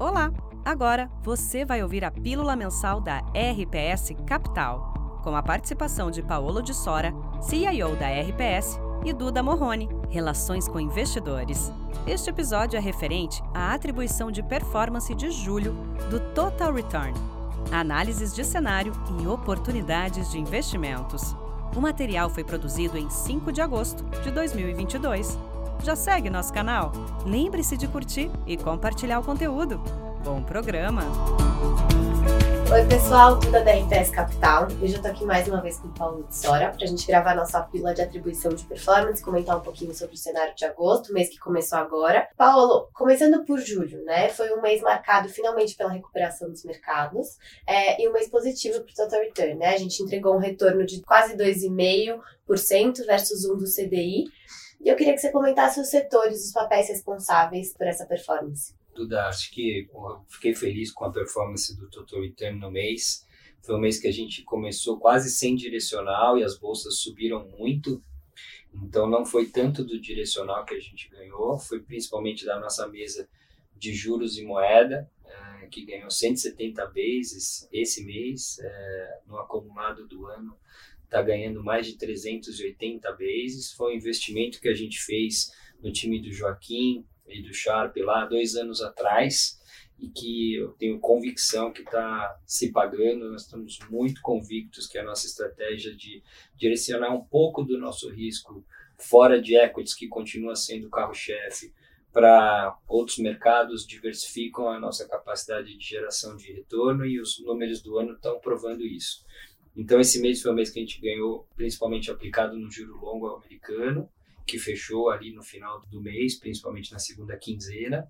Olá! Agora você vai ouvir a pílula mensal da RPS Capital, com a participação de Paolo de Sora, CIO da RPS, e Duda Morrone, Relações com Investidores. Este episódio é referente à atribuição de performance de julho do Total Return, análises de cenário e oportunidades de investimentos. O material foi produzido em 5 de agosto de 2022. Já segue nosso canal? Lembre-se de curtir e compartilhar o conteúdo. Bom programa! Oi, pessoal, tudo da RPS Capital. Hoje eu tô aqui mais uma vez com o Paulo de Sora pra gente gravar nossa pílula de atribuição de performance, comentar um pouquinho sobre o cenário de agosto, mês que começou agora. Paulo, começando por julho, né? Foi um mês marcado finalmente pela recuperação dos mercados é, e um mês positivo pro Total Return, né? A gente entregou um retorno de quase 2,5% versus um do CDI. E eu queria que você comentasse os setores, os papéis responsáveis por essa performance. Duda, acho que porra, fiquei feliz com a performance do Total Return no mês. Foi um mês que a gente começou quase sem direcional e as bolsas subiram muito. Então não foi tanto do direcional que a gente ganhou, foi principalmente da nossa mesa de juros e moeda, é, que ganhou 170 bases esse mês, é, no acumulado do ano está ganhando mais de 380 bases. Foi um investimento que a gente fez no time do Joaquim, e do Sharp lá dois anos atrás e que eu tenho convicção que está se pagando. Nós estamos muito convictos que a nossa estratégia de direcionar um pouco do nosso risco fora de equities, que continua sendo o carro-chefe, para outros mercados, diversificam a nossa capacidade de geração de retorno e os números do ano estão provando isso. Então, esse mês foi um mês que a gente ganhou, principalmente aplicado no juro longo americano, que fechou ali no final do mês, principalmente na segunda quinzena.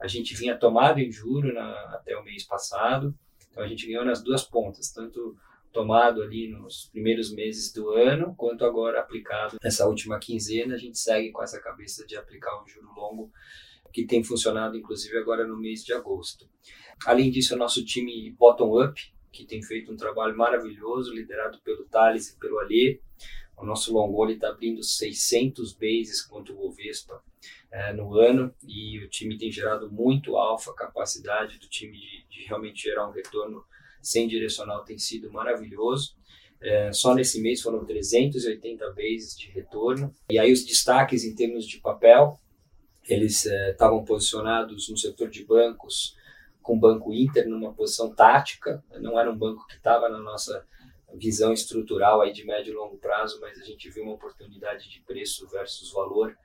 A gente vinha tomado em juro na, até o mês passado, então a gente ganhou nas duas pontas, tanto tomado ali nos primeiros meses do ano, quanto agora aplicado nessa última quinzena. A gente segue com essa cabeça de aplicar um juro longo que tem funcionado inclusive agora no mês de agosto. Além disso, o nosso time bottom-up, que tem feito um trabalho maravilhoso, liderado pelo Thales e pelo Alê, o nosso long está abrindo 600 bases contra o Bovespa é, no ano e o time tem gerado muito alfa, capacidade do time de, de, realmente gerar um retorno sem direcional tem sido maravilhoso. É, só nesse mês foram 380 bases de retorno. E aí os destaques em termos de papel, eles estavam é, posicionados no setor de bancos, com o Banco Inter numa posição tática, não era um banco que estava na nossa visão estrutural aí de médio e longo prazo, mas a gente viu uma oportunidade de preço versus valor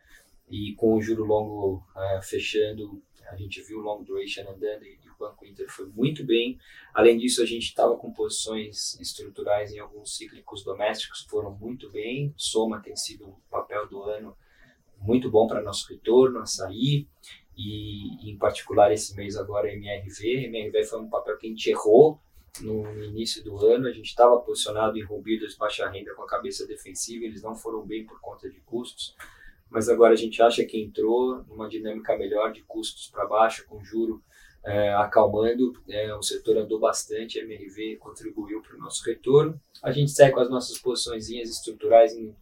e com o juro longo uh, fechando, a gente viu o long duration andando e, o Banco Inter foi muito bem. Além disso, a gente estava com posições estruturais em alguns cíclicos domésticos foram muito bem. Soma tem sido um papel do ano muito bom para nosso retorno, açaí e em particular esse mês agora MRV. MRV foi um papel que a gente errou no início do ano. A gente estava posicionado em de baixa renda com a cabeça defensiva, eles não foram bem por conta de custos, mas agora a gente acha que entrou numa dinâmica melhor de custos para baixo, com juro é, acalmando. É, o setor andou bastante, a MRV contribuiu para o nosso retorno. A gente segue com as nossas posições estruturais em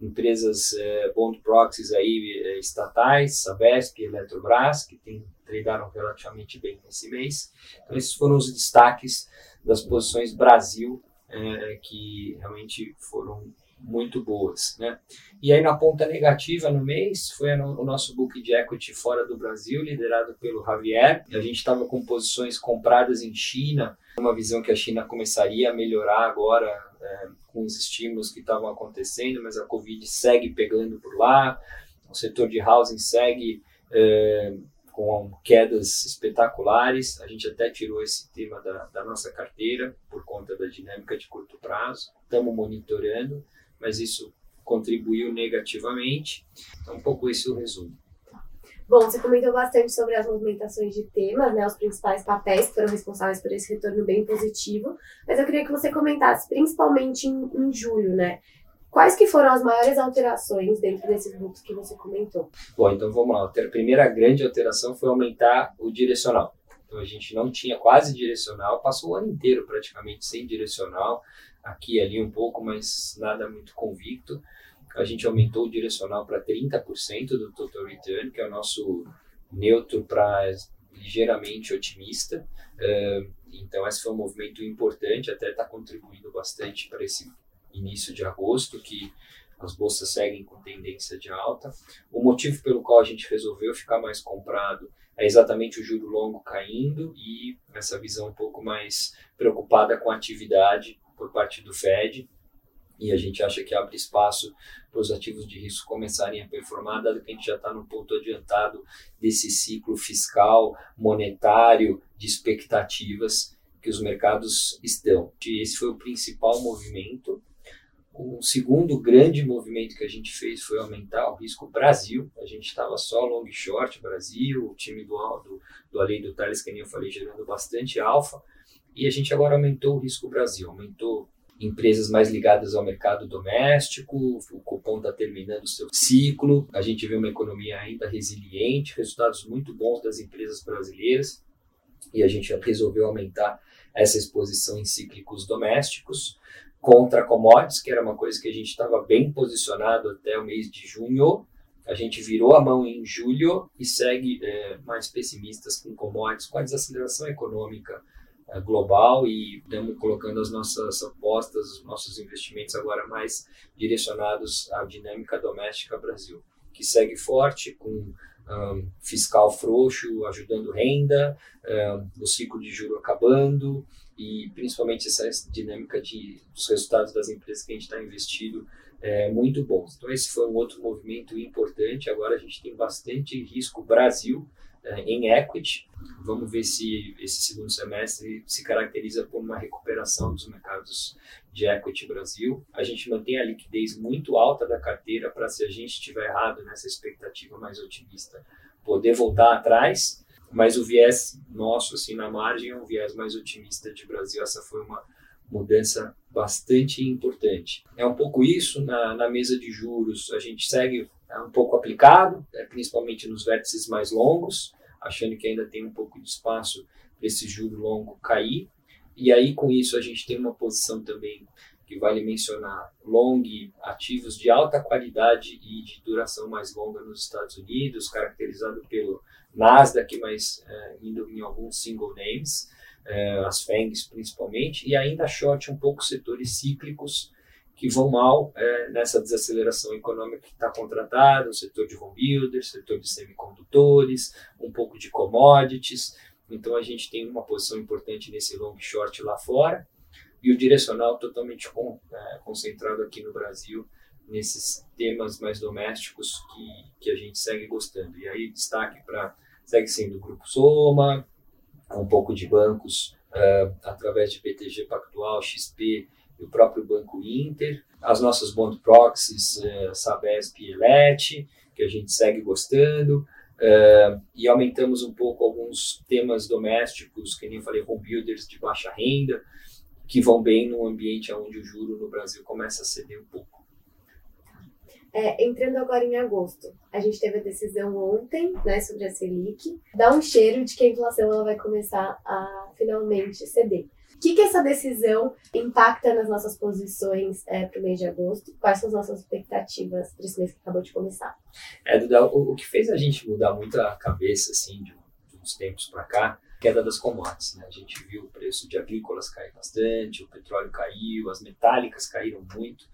empresas é, bond proxies aí, é, estatais, Sabesp, Eletrobras, que tem, tradearam relativamente bem nesse mês. Então, esses foram os destaques das posições Brasil, é, que realmente foram muito boas. Né? E aí na ponta negativa no mês foi o nosso book de equity fora do Brasil, liderado pelo Javier. A gente estava com posições compradas em China, uma visão que a China começaria a melhorar agora é, com os estímulos que estavam acontecendo, mas a Covid segue pegando por lá, o setor de housing segue é, com quedas espetaculares. A gente até tirou esse tema da, da nossa carteira por conta da dinâmica de curto prazo. Estamos monitorando, mas isso contribuiu negativamente. Então, um pouco esse é o resumo. Bom, você comentou bastante sobre as movimentações de temas, né, os principais papéis que foram responsáveis por esse retorno bem positivo, mas eu queria que você comentasse, principalmente em, em julho, né, Quais que foram as maiores alterações dentro desses books que você comentou? Bom, então vamos lá. A primeira grande alteração foi aumentar o direcional. Então a gente não tinha quase direcional, passou o ano inteiro praticamente sem direcional, aqui e ali um pouco, mas nada muito convicto. A gente aumentou o direcional para 30% do total return, que é o nosso neutro para ligeiramente otimista. Então, esse foi um movimento importante, até está contribuindo bastante para esse início de agosto, que as bolsas seguem com tendência de alta. O motivo pelo qual a gente resolveu ficar mais comprado é exatamente o juro longo caindo e essa visão um pouco mais preocupada com a atividade por parte do Fed. E a gente acha que abre espaço para os ativos de risco começarem a performar, dado que a gente já está no ponto adiantado desse ciclo fiscal, monetário, de expectativas que os mercados estão. E esse foi o principal movimento o segundo grande movimento que a gente fez foi aumentar o risco Brasil. A gente estava só long short Brasil, o time do, do, do Ale do Thales, que nem eu falei, gerando bastante alfa. E a gente agora aumentou o risco Brasil, aumentou empresas mais ligadas ao mercado doméstico, o cupom está terminando o seu ciclo, a gente vê uma economia ainda resiliente, resultados muito bons das empresas brasileiras, e a gente resolveu aumentar essa exposição em cíclicos domésticos contra commodities, que era uma coisa que a gente estava bem posicionado até o mês de junho. A gente virou a mão em julho e segue é, mais pessimistas com commodities, com a desaceleração econômica é, global e estamos colocando as nossas apostas, os nossos investimentos agora mais direcionados à dinâmica doméstica Brasil, que segue forte com um, fiscal frouxo ajudando renda, um, o ciclo de juro acabando, e principalmente essa dinâmica de, dos resultados das empresas que a gente está investido é muito bons. Então esse foi um outro movimento importante. Agora a gente tem bastante risco Brasil é, em equity. Vamos ver se esse segundo semestre se caracteriza por uma recuperação dos mercados de equity Brasil. A gente mantém a liquidez muito alta da carteira para se a gente estiver errado nessa expectativa mais otimista, poder voltar atrás mas o viés nosso, assim, na margem, é um viés mais otimista de Brasil. Essa foi uma mudança bastante importante. É um pouco isso na, na mesa de juros. A gente segue é um pouco aplicado, é, principalmente nos vértices mais longos, achando que ainda tem um pouco de espaço para esse juro longo cair. E aí, com isso, a gente tem uma posição também que vale mencionar long ativos de alta qualidade e de duração mais longa nos Estados Unidos, caracterizado pelo Nasdaq, mas é, indo em alguns single names, é, as FANGs principalmente, e ainda short um pouco setores cíclicos que vão mal é, nessa desaceleração econômica que está contratada, o setor de home builders, setor de semicondutores, um pouco de commodities. Então a gente tem uma posição importante nesse long short lá fora e o direcional totalmente com, é, concentrado aqui no Brasil nesses temas mais domésticos que, que a gente segue gostando. E aí destaque para segue sendo o Grupo Soma, um pouco de bancos uh, através de BTG Pactual, XP e o próprio Banco Inter, as nossas bond proxies, uh, Sabesp e Elet, que a gente segue gostando, uh, e aumentamos um pouco alguns temas domésticos, que nem falei, home builders de baixa renda, que vão bem no ambiente onde o juro no Brasil começa a ceder um pouco. É, entrando agora em agosto, a gente teve a decisão ontem né, sobre a Selic. Dá um cheiro de que a inflação ela vai começar a finalmente ceder. O que, que essa decisão impacta nas nossas posições é, para o mês de agosto? Quais são as nossas expectativas para esse mês que acabou de começar? É, Duda, o, o que fez a gente mudar muito a cabeça assim, de, de uns tempos para cá queda das commodities. Né? A gente viu o preço de agrícolas cair bastante, o petróleo caiu, as metálicas caíram muito.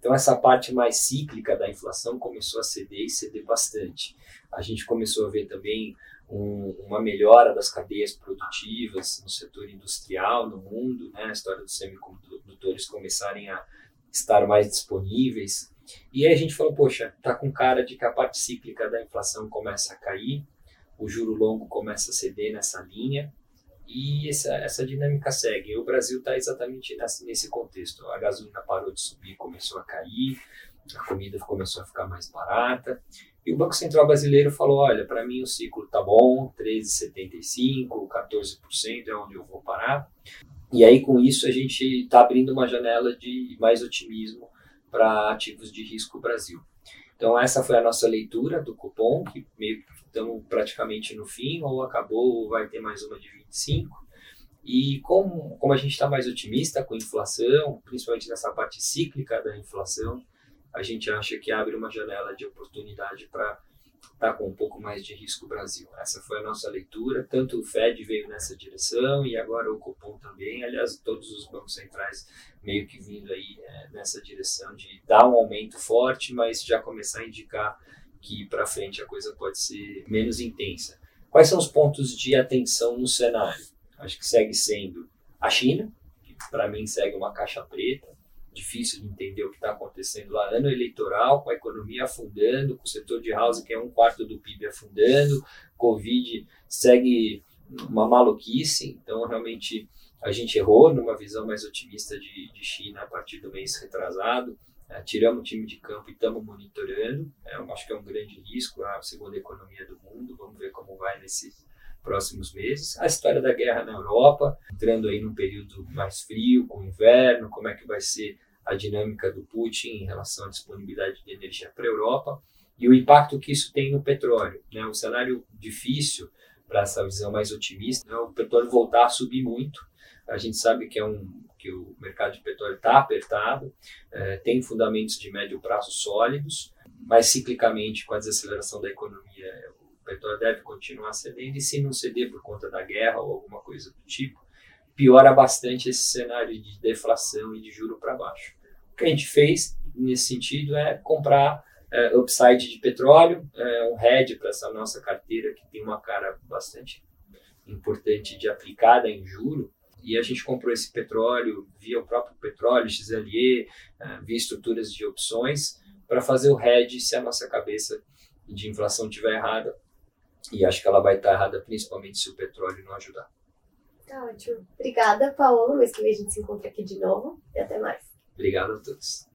Então, essa parte mais cíclica da inflação começou a ceder e ceder bastante. A gente começou a ver também um, uma melhora das cadeias produtivas no setor industrial no mundo, né? a história dos semicondutores começarem a estar mais disponíveis. E aí a gente falou, poxa, tá com cara de que a parte cíclica da inflação começa a cair, o juro longo começa a ceder nessa linha, e essa, essa dinâmica segue. O Brasil está exatamente nesse, contexto. A gasolina parou de subir, começou a cair, a comida começou a ficar mais barata. E o Banco Central brasileiro falou: olha, para mim o ciclo tá bom, 13,75%, 14% é onde eu vou parar. E aí, com isso, a gente está abrindo uma janela de mais otimismo para ativos de risco Brasil. Então, essa foi a nossa leitura do cupom, que estamos praticamente no fim, ou acabou, ou vai ter mais uma de 25. E como, como a gente está mais otimista com a inflação, principalmente nessa parte cíclica da inflação, a gente acha que abre uma janela de oportunidade para está com um pouco mais de risco o Brasil. Essa foi a nossa leitura. Tanto o Fed veio nessa direção e agora o Copom também. Aliás, todos os bancos centrais meio que vindo aí é, nessa direção de dar um aumento forte, mas já começar a indicar que para frente a coisa pode ser menos intensa. Quais são os pontos de atenção no cenário? Acho que segue sendo a China, que para mim segue uma caixa preta difícil de entender o que está acontecendo lá. Ano eleitoral, com a economia afundando, com o setor de housing, que é um quarto do PIB afundando, Covid segue uma maluquice, então realmente a gente errou numa visão mais otimista de, de China a partir do mês retrasado. É, tiramos o time de campo e estamos monitorando. É, eu acho que é um grande risco a segunda economia do mundo. Vamos ver como vai nesses próximos meses. A história da guerra na Europa, entrando aí num período mais frio, com inverno, como é que vai ser a dinâmica do Putin em relação à disponibilidade de energia para a Europa e o impacto que isso tem no petróleo. Né? Um cenário difícil para essa visão mais otimista, né? o petróleo voltar a subir muito. A gente sabe que é um que o mercado de petróleo está apertado, é, tem fundamentos de médio prazo sólidos, mas ciclicamente com a desaceleração da economia o petróleo deve continuar cedendo e se não ceder por conta da guerra ou alguma coisa do tipo, piora bastante esse cenário de deflação e de juro para baixo que a gente fez nesse sentido é comprar é, upside de petróleo, é, um hedge para essa nossa carteira que tem uma cara bastante importante de aplicada em juro. E a gente comprou esse petróleo via o próprio petróleo, XLE, é, via estruturas de opções, para fazer o hedge se a nossa cabeça de inflação estiver errada. E acho que ela vai estar errada principalmente se o petróleo não ajudar. Tá ótimo. Obrigada, Paulo. Mês que a gente se encontra aqui de novo e até mais. Obrigado a todos.